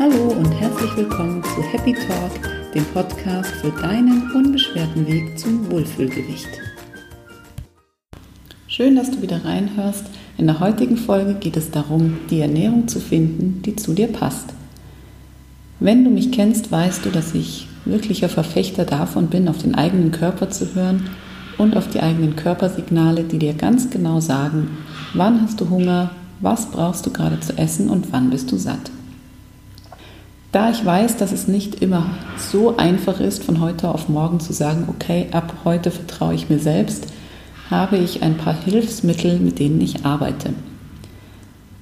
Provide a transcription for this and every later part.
Hallo und herzlich willkommen zu Happy Talk, dem Podcast für deinen unbeschwerten Weg zum Wohlfühlgewicht. Schön, dass du wieder reinhörst. In der heutigen Folge geht es darum, die Ernährung zu finden, die zu dir passt. Wenn du mich kennst, weißt du, dass ich wirklicher Verfechter davon bin, auf den eigenen Körper zu hören und auf die eigenen Körpersignale, die dir ganz genau sagen, wann hast du Hunger, was brauchst du gerade zu essen und wann bist du satt. Da ich weiß, dass es nicht immer so einfach ist, von heute auf morgen zu sagen, okay, ab heute vertraue ich mir selbst, habe ich ein paar Hilfsmittel, mit denen ich arbeite.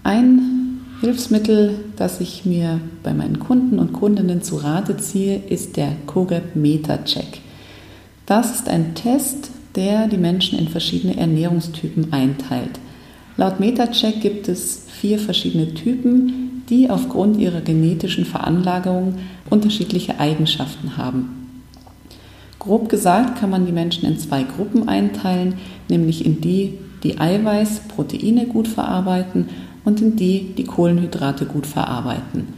Ein Hilfsmittel, das ich mir bei meinen Kunden und Kundinnen zu Rate ziehe, ist der COGAP Meta Check. Das ist ein Test, der die Menschen in verschiedene Ernährungstypen einteilt. Laut MetaCheck gibt es vier verschiedene Typen, die aufgrund ihrer genetischen Veranlagung unterschiedliche Eigenschaften haben. Grob gesagt kann man die Menschen in zwei Gruppen einteilen, nämlich in die, die Eiweiß, Proteine gut verarbeiten und in die, die Kohlenhydrate gut verarbeiten.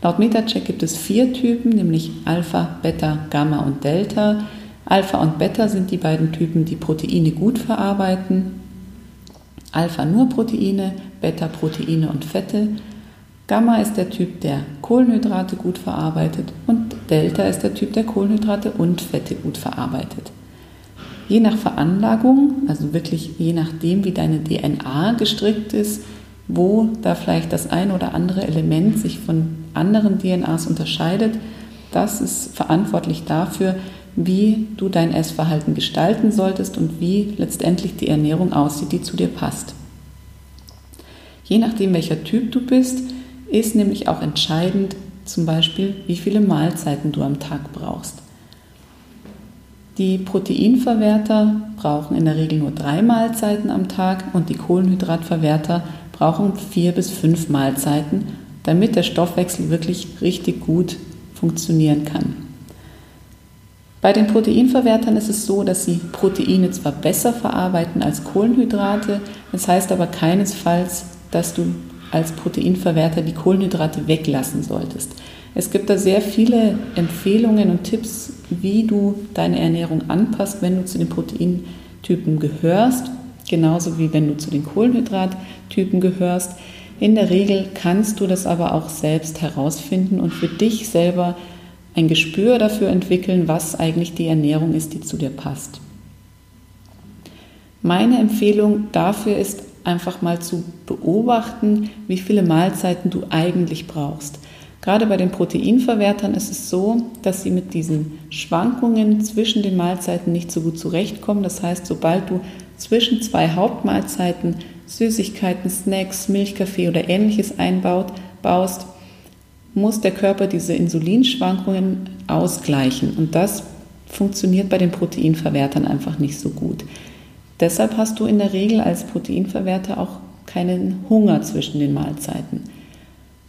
Laut Metacheck gibt es vier Typen, nämlich Alpha, Beta, Gamma und Delta. Alpha und Beta sind die beiden Typen, die Proteine gut verarbeiten. Alpha nur Proteine, Beta Proteine und Fette Gamma ist der Typ, der Kohlenhydrate gut verarbeitet und Delta ist der Typ, der Kohlenhydrate und Fette gut verarbeitet. Je nach Veranlagung, also wirklich je nachdem, wie deine DNA gestrickt ist, wo da vielleicht das ein oder andere Element sich von anderen DNAs unterscheidet, das ist verantwortlich dafür, wie du dein Essverhalten gestalten solltest und wie letztendlich die Ernährung aussieht, die zu dir passt. Je nachdem, welcher Typ du bist, ist nämlich auch entscheidend, zum Beispiel, wie viele Mahlzeiten du am Tag brauchst. Die Proteinverwerter brauchen in der Regel nur drei Mahlzeiten am Tag und die Kohlenhydratverwerter brauchen vier bis fünf Mahlzeiten, damit der Stoffwechsel wirklich richtig gut funktionieren kann. Bei den Proteinverwertern ist es so, dass sie Proteine zwar besser verarbeiten als Kohlenhydrate, das heißt aber keinesfalls, dass du als Proteinverwerter die Kohlenhydrate weglassen solltest. Es gibt da sehr viele Empfehlungen und Tipps, wie du deine Ernährung anpasst, wenn du zu den Proteintypen gehörst, genauso wie wenn du zu den Kohlenhydrattypen gehörst. In der Regel kannst du das aber auch selbst herausfinden und für dich selber ein Gespür dafür entwickeln, was eigentlich die Ernährung ist, die zu dir passt. Meine Empfehlung dafür ist einfach mal zu beobachten, wie viele Mahlzeiten du eigentlich brauchst. Gerade bei den Proteinverwertern ist es so, dass sie mit diesen Schwankungen zwischen den Mahlzeiten nicht so gut zurechtkommen. Das heißt, sobald du zwischen zwei Hauptmahlzeiten Süßigkeiten, Snacks, Milchkaffee oder ähnliches einbaut, baust, muss der Körper diese Insulinschwankungen ausgleichen. Und das funktioniert bei den Proteinverwertern einfach nicht so gut. Deshalb hast du in der Regel als Proteinverwerter auch keinen Hunger zwischen den Mahlzeiten.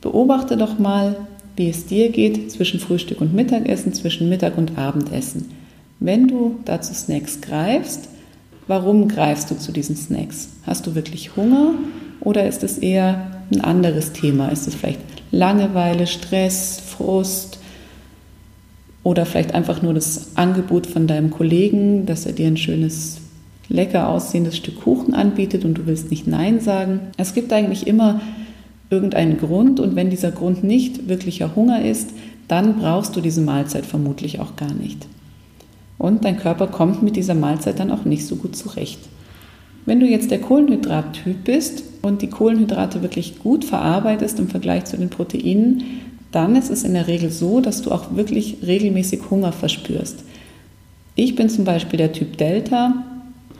Beobachte doch mal, wie es dir geht zwischen Frühstück und Mittagessen, zwischen Mittag und Abendessen. Wenn du dazu Snacks greifst, warum greifst du zu diesen Snacks? Hast du wirklich Hunger oder ist es eher ein anderes Thema? Ist es vielleicht Langeweile, Stress, Frust oder vielleicht einfach nur das Angebot von deinem Kollegen, dass er dir ein schönes lecker aussehendes Stück Kuchen anbietet und du willst nicht Nein sagen. Es gibt eigentlich immer irgendeinen Grund und wenn dieser Grund nicht wirklicher Hunger ist, dann brauchst du diese Mahlzeit vermutlich auch gar nicht. Und dein Körper kommt mit dieser Mahlzeit dann auch nicht so gut zurecht. Wenn du jetzt der Kohlenhydrattyp bist und die Kohlenhydrate wirklich gut verarbeitest im Vergleich zu den Proteinen, dann ist es in der Regel so, dass du auch wirklich regelmäßig Hunger verspürst. Ich bin zum Beispiel der Typ Delta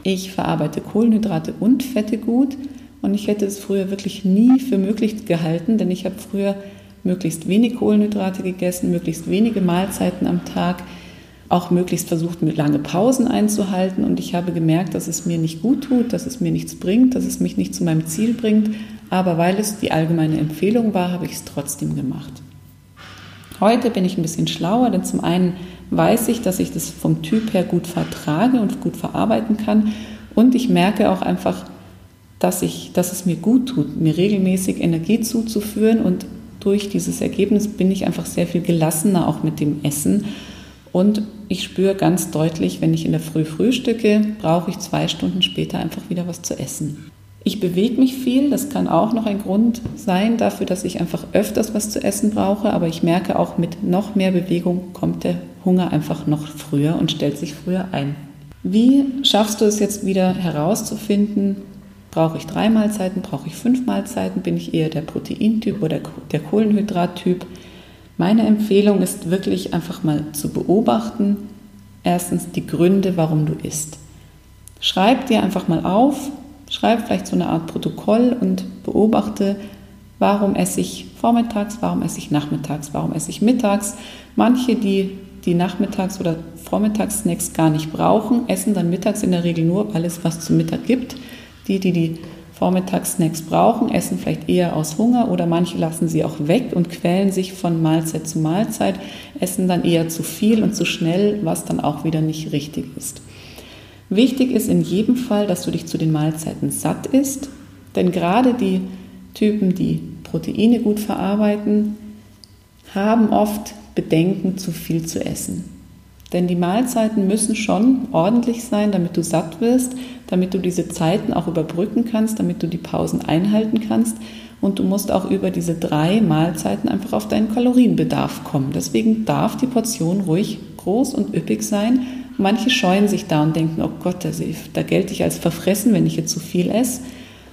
ich verarbeite Kohlenhydrate und Fette gut und ich hätte es früher wirklich nie für möglich gehalten, denn ich habe früher möglichst wenig Kohlenhydrate gegessen, möglichst wenige Mahlzeiten am Tag, auch möglichst versucht, mit lange Pausen einzuhalten und ich habe gemerkt, dass es mir nicht gut tut, dass es mir nichts bringt, dass es mich nicht zu meinem Ziel bringt, aber weil es die allgemeine Empfehlung war, habe ich es trotzdem gemacht. Heute bin ich ein bisschen schlauer, denn zum einen weiß ich, dass ich das vom Typ her gut vertrage und gut verarbeiten kann. Und ich merke auch einfach, dass, ich, dass es mir gut tut, mir regelmäßig Energie zuzuführen und durch dieses Ergebnis bin ich einfach sehr viel gelassener auch mit dem Essen. Und ich spüre ganz deutlich, wenn ich in der Früh frühstücke, brauche ich zwei Stunden später einfach wieder was zu essen. Ich bewege mich viel, das kann auch noch ein Grund sein dafür, dass ich einfach öfters was zu essen brauche, aber ich merke auch mit noch mehr Bewegung kommt der Hunger einfach noch früher und stellt sich früher ein. Wie schaffst du es jetzt wieder herauszufinden, brauche ich drei Mahlzeiten, brauche ich fünf Mahlzeiten, bin ich eher der Proteintyp oder der Kohlenhydrattyp? Meine Empfehlung ist wirklich einfach mal zu beobachten, erstens die Gründe, warum du isst. Schreib dir einfach mal auf, schreib vielleicht so eine Art Protokoll und beobachte, warum esse ich vormittags, warum esse ich nachmittags, warum esse ich mittags. Manche, die die Nachmittags- oder Vormittagssnacks gar nicht brauchen, essen dann mittags in der Regel nur alles, was zum Mittag gibt. Die, die die Vormittagssnacks brauchen, essen vielleicht eher aus Hunger oder manche lassen sie auch weg und quälen sich von Mahlzeit zu Mahlzeit, essen dann eher zu viel und zu schnell, was dann auch wieder nicht richtig ist. Wichtig ist in jedem Fall, dass du dich zu den Mahlzeiten satt isst, denn gerade die Typen, die Proteine gut verarbeiten, haben oft Bedenken, zu viel zu essen. Denn die Mahlzeiten müssen schon ordentlich sein, damit du satt wirst, damit du diese Zeiten auch überbrücken kannst, damit du die Pausen einhalten kannst. Und du musst auch über diese drei Mahlzeiten einfach auf deinen Kalorienbedarf kommen. Deswegen darf die Portion ruhig groß und üppig sein. Manche scheuen sich da und denken, oh Gott, da gelte ich als verfressen, wenn ich jetzt zu viel esse.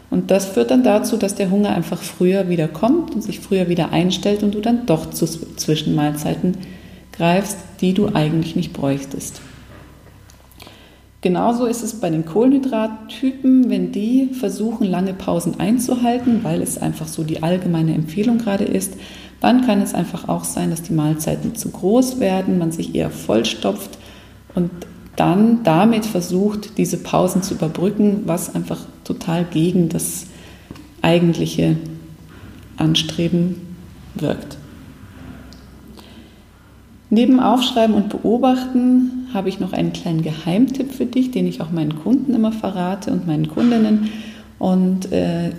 Und das führt dann dazu, dass der Hunger einfach früher wieder kommt und sich früher wieder einstellt und du dann doch zu Zwischenmahlzeiten greifst, die du eigentlich nicht bräuchtest. Genauso ist es bei den Kohlenhydrattypen, wenn die versuchen, lange Pausen einzuhalten, weil es einfach so die allgemeine Empfehlung gerade ist, dann kann es einfach auch sein, dass die Mahlzeiten zu groß werden, man sich eher vollstopft und dann damit versucht, diese Pausen zu überbrücken, was einfach total gegen das eigentliche Anstreben wirkt. Neben Aufschreiben und Beobachten habe ich noch einen kleinen Geheimtipp für dich, den ich auch meinen Kunden immer verrate und meinen Kundinnen. Und äh,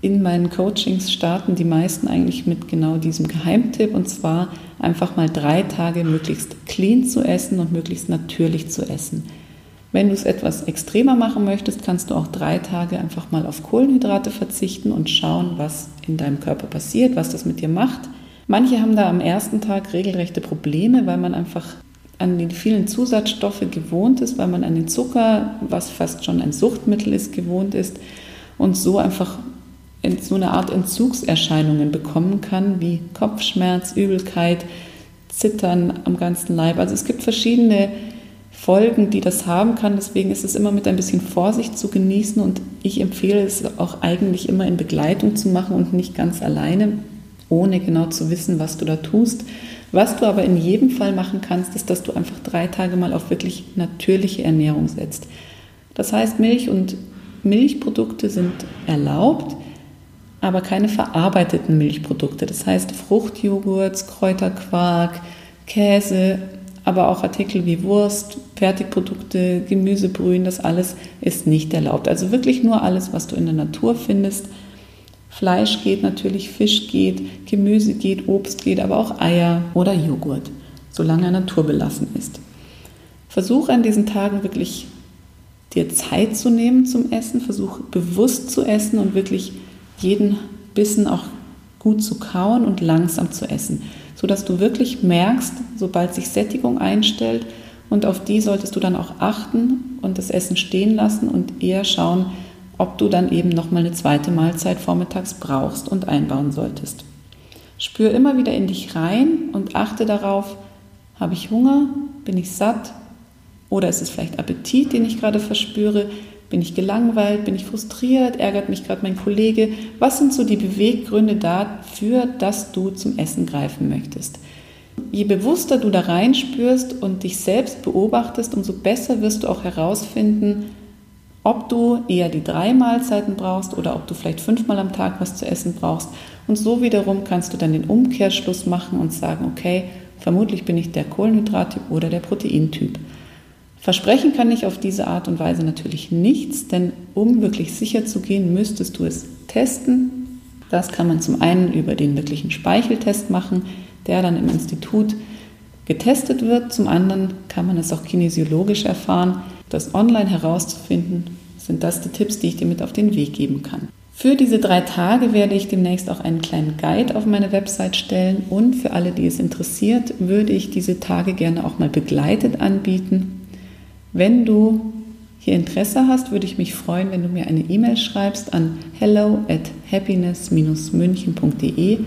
in meinen Coachings starten die meisten eigentlich mit genau diesem Geheimtipp und zwar einfach mal drei Tage möglichst clean zu essen und möglichst natürlich zu essen. Wenn du es etwas extremer machen möchtest, kannst du auch drei Tage einfach mal auf Kohlenhydrate verzichten und schauen, was in deinem Körper passiert, was das mit dir macht. Manche haben da am ersten Tag regelrechte Probleme, weil man einfach an die vielen Zusatzstoffe gewohnt ist, weil man an den Zucker, was fast schon ein Suchtmittel ist, gewohnt ist und so einfach so eine Art Entzugserscheinungen bekommen kann, wie Kopfschmerz, Übelkeit, Zittern am ganzen Leib. Also es gibt verschiedene Folgen, die das haben kann. Deswegen ist es immer mit ein bisschen Vorsicht zu genießen und ich empfehle es auch eigentlich immer in Begleitung zu machen und nicht ganz alleine, ohne genau zu wissen, was du da tust. Was du aber in jedem Fall machen kannst, ist, dass du einfach drei Tage mal auf wirklich natürliche Ernährung setzt. Das heißt, Milch und Milchprodukte sind erlaubt, aber keine verarbeiteten Milchprodukte. Das heißt Fruchtjoghurts, Kräuterquark, Käse, aber auch Artikel wie Wurst, Fertigprodukte, Gemüsebrühen, das alles ist nicht erlaubt. Also wirklich nur alles, was du in der Natur findest Fleisch geht natürlich, Fisch geht, Gemüse geht, Obst geht, aber auch Eier oder Joghurt, solange er naturbelassen ist. Versuche an diesen Tagen wirklich dir Zeit zu nehmen zum Essen, versuche bewusst zu essen und wirklich jeden Bissen auch gut zu kauen und langsam zu essen, sodass du wirklich merkst, sobald sich Sättigung einstellt und auf die solltest du dann auch achten und das Essen stehen lassen und eher schauen, ob du dann eben nochmal eine zweite Mahlzeit vormittags brauchst und einbauen solltest. Spür immer wieder in dich rein und achte darauf, habe ich Hunger, bin ich satt oder ist es vielleicht Appetit, den ich gerade verspüre, bin ich gelangweilt, bin ich frustriert, ärgert mich gerade mein Kollege, was sind so die Beweggründe dafür, dass du zum Essen greifen möchtest. Je bewusster du da reinspürst und dich selbst beobachtest, umso besser wirst du auch herausfinden, ob du eher die drei Mahlzeiten brauchst oder ob du vielleicht fünfmal am Tag was zu essen brauchst. Und so wiederum kannst du dann den Umkehrschluss machen und sagen, okay, vermutlich bin ich der Kohlenhydrattyp oder der Proteintyp. Versprechen kann ich auf diese Art und Weise natürlich nichts, denn um wirklich sicher zu gehen, müsstest du es testen. Das kann man zum einen über den wirklichen Speicheltest machen, der dann im Institut getestet wird. Zum anderen kann man es auch kinesiologisch erfahren. Das online herauszufinden, sind das die Tipps, die ich dir mit auf den Weg geben kann. Für diese drei Tage werde ich demnächst auch einen kleinen Guide auf meine Website stellen und für alle, die es interessiert, würde ich diese Tage gerne auch mal begleitet anbieten. Wenn du hier Interesse hast, würde ich mich freuen, wenn du mir eine E-Mail schreibst an hello at happiness-münchen.de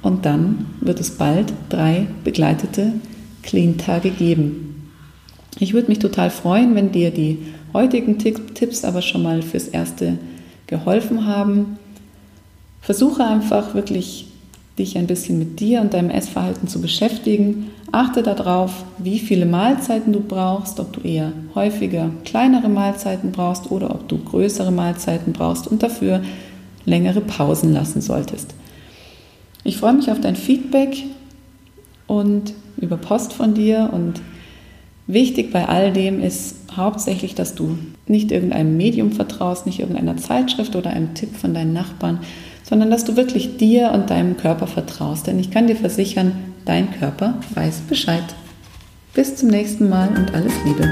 und dann wird es bald drei begleitete Clean-Tage geben. Ich würde mich total freuen, wenn dir die heutigen Tipps aber schon mal fürs erste geholfen haben. Versuche einfach wirklich dich ein bisschen mit dir und deinem Essverhalten zu beschäftigen. Achte darauf, wie viele Mahlzeiten du brauchst, ob du eher häufiger kleinere Mahlzeiten brauchst oder ob du größere Mahlzeiten brauchst und dafür längere Pausen lassen solltest. Ich freue mich auf dein Feedback und über Post von dir und Wichtig bei all dem ist hauptsächlich, dass du nicht irgendeinem Medium vertraust, nicht irgendeiner Zeitschrift oder einem Tipp von deinen Nachbarn, sondern dass du wirklich dir und deinem Körper vertraust. Denn ich kann dir versichern, dein Körper weiß Bescheid. Bis zum nächsten Mal und alles Liebe.